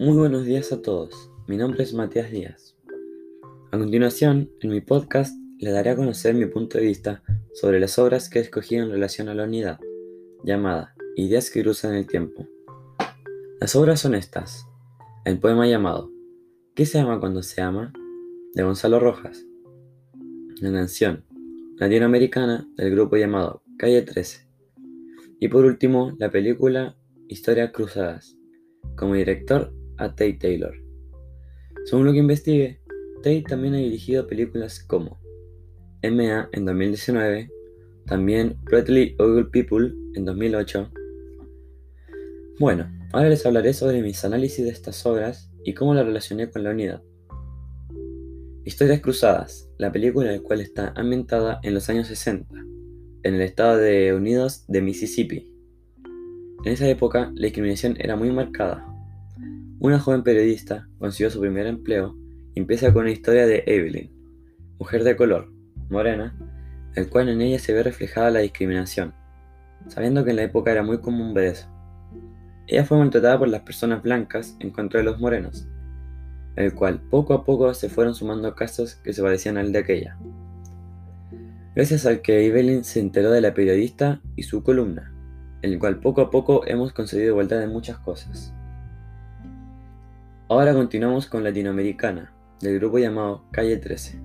Muy buenos días a todos, mi nombre es Matías Díaz. A continuación, en mi podcast le daré a conocer mi punto de vista sobre las obras que he escogido en relación a la unidad, llamada Ideas que cruzan el tiempo. Las obras son estas. El poema llamado ¿Qué se ama cuando se ama? de Gonzalo Rojas. La canción latinoamericana del grupo llamado Calle 13. Y por último, la película Historias Cruzadas, como director a Tate Taylor. Según lo que investigué, Tate también ha dirigido películas como MA en 2019, también Pretty Ugly People en 2008. Bueno, ahora les hablaré sobre mis análisis de estas obras y cómo las relacioné con la unidad. Historias Cruzadas, la película la cual está ambientada en los años 60, en el estado de Unidos de Mississippi. En esa época la discriminación era muy marcada, una joven periodista consiguió su primer empleo y empieza con una historia de Evelyn, mujer de color, morena, el cual en ella se ve reflejada la discriminación, sabiendo que en la época era muy común ver eso. Ella fue maltratada por las personas blancas en contra de los morenos, el cual poco a poco se fueron sumando casos que se parecían al de aquella. Gracias al que Evelyn se enteró de la periodista y su columna, en el cual poco a poco hemos conseguido igualdad en muchas cosas. Ahora continuamos con Latinoamericana, del grupo llamado Calle 13.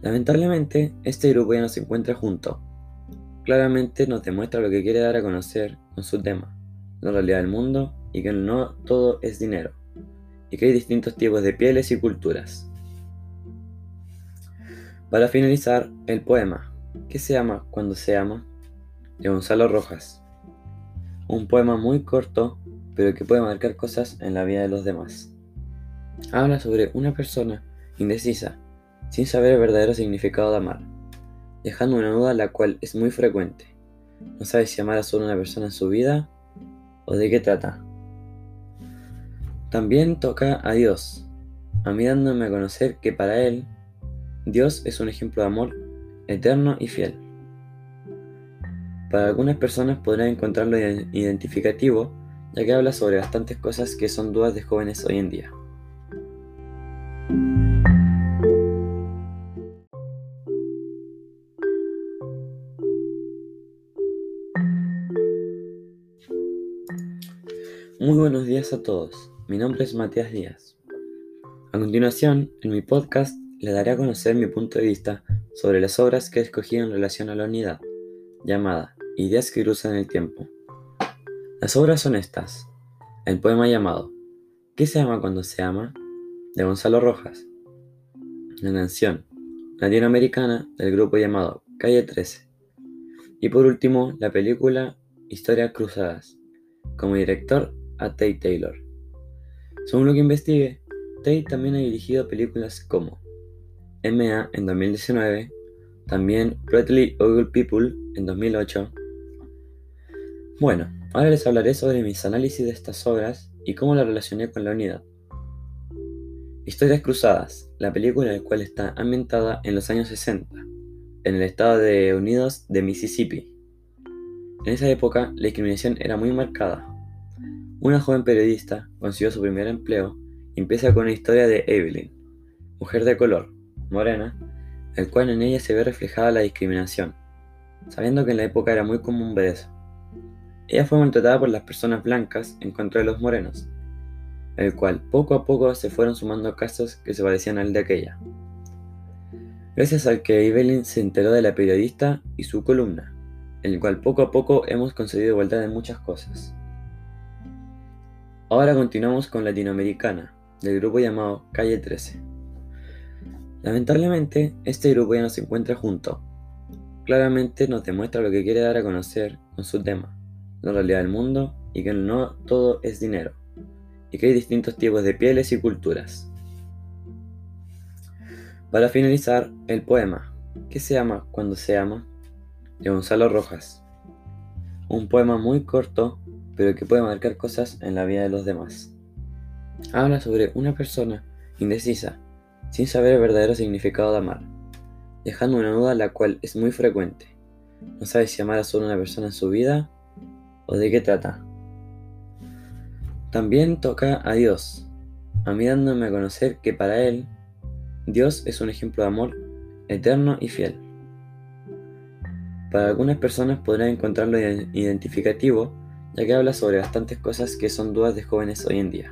Lamentablemente, este grupo ya no se encuentra junto. Claramente nos demuestra lo que quiere dar a conocer con su tema, la realidad del mundo y que no todo es dinero, y que hay distintos tipos de pieles y culturas. Para finalizar, el poema, ¿Qué se ama cuando se ama? de Gonzalo Rojas. Un poema muy corto pero que puede marcar cosas en la vida de los demás. Habla sobre una persona indecisa, sin saber el verdadero significado de amar, dejando una duda la cual es muy frecuente. No sabe si amar a solo una persona en su vida o de qué trata. También toca a Dios, a mí dándome a conocer que para Él, Dios es un ejemplo de amor eterno y fiel. Para algunas personas podrán encontrarlo identificativo ya que habla sobre bastantes cosas que son dudas de jóvenes hoy en día. Muy buenos días a todos, mi nombre es Matías Díaz. A continuación, en mi podcast le daré a conocer mi punto de vista sobre las obras que he escogido en relación a la unidad, llamada Ideas que cruzan el tiempo. Las obras son estas. El poema llamado ¿Qué se ama cuando se ama? de Gonzalo Rojas. La canción latinoamericana del grupo llamado Calle 13. Y por último, la película Historias Cruzadas, como director a Tate Taylor. Según lo que investigué, Tate también ha dirigido películas como MA en 2019, también Pretty Ugly People en 2008. Bueno, Ahora les hablaré sobre mis análisis de estas obras y cómo las relacioné con la unidad. Historias Cruzadas, la película la cual está ambientada en los años 60, en el estado de Unidos de Mississippi. En esa época la discriminación era muy marcada. Una joven periodista consiguió su primer empleo y empieza con una historia de Evelyn, mujer de color, morena, el cual en ella se ve reflejada la discriminación, sabiendo que en la época era muy común ver eso. Ella fue maltratada por las personas blancas en contra de los morenos, el cual poco a poco se fueron sumando casos que se parecían al de aquella. Gracias al que Evelyn se enteró de la periodista y su columna, el cual poco a poco hemos conseguido igualdad en muchas cosas. Ahora continuamos con Latinoamericana, del grupo llamado Calle 13. Lamentablemente, este grupo ya no se encuentra junto. Claramente nos demuestra lo que quiere dar a conocer con su tema la realidad del mundo y que no todo es dinero, y que hay distintos tipos de pieles y culturas. Para finalizar, el poema ¿Qué se ama cuando se ama? de Gonzalo Rojas. Un poema muy corto, pero que puede marcar cosas en la vida de los demás. Habla sobre una persona indecisa, sin saber el verdadero significado de amar, dejando una duda la cual es muy frecuente. No sabe si amar a solo una persona en su vida o de qué trata. También toca a Dios, a mí dándome a conocer que para Él, Dios es un ejemplo de amor eterno y fiel. Para algunas personas podrán encontrarlo identificativo, ya que habla sobre bastantes cosas que son dudas de jóvenes hoy en día.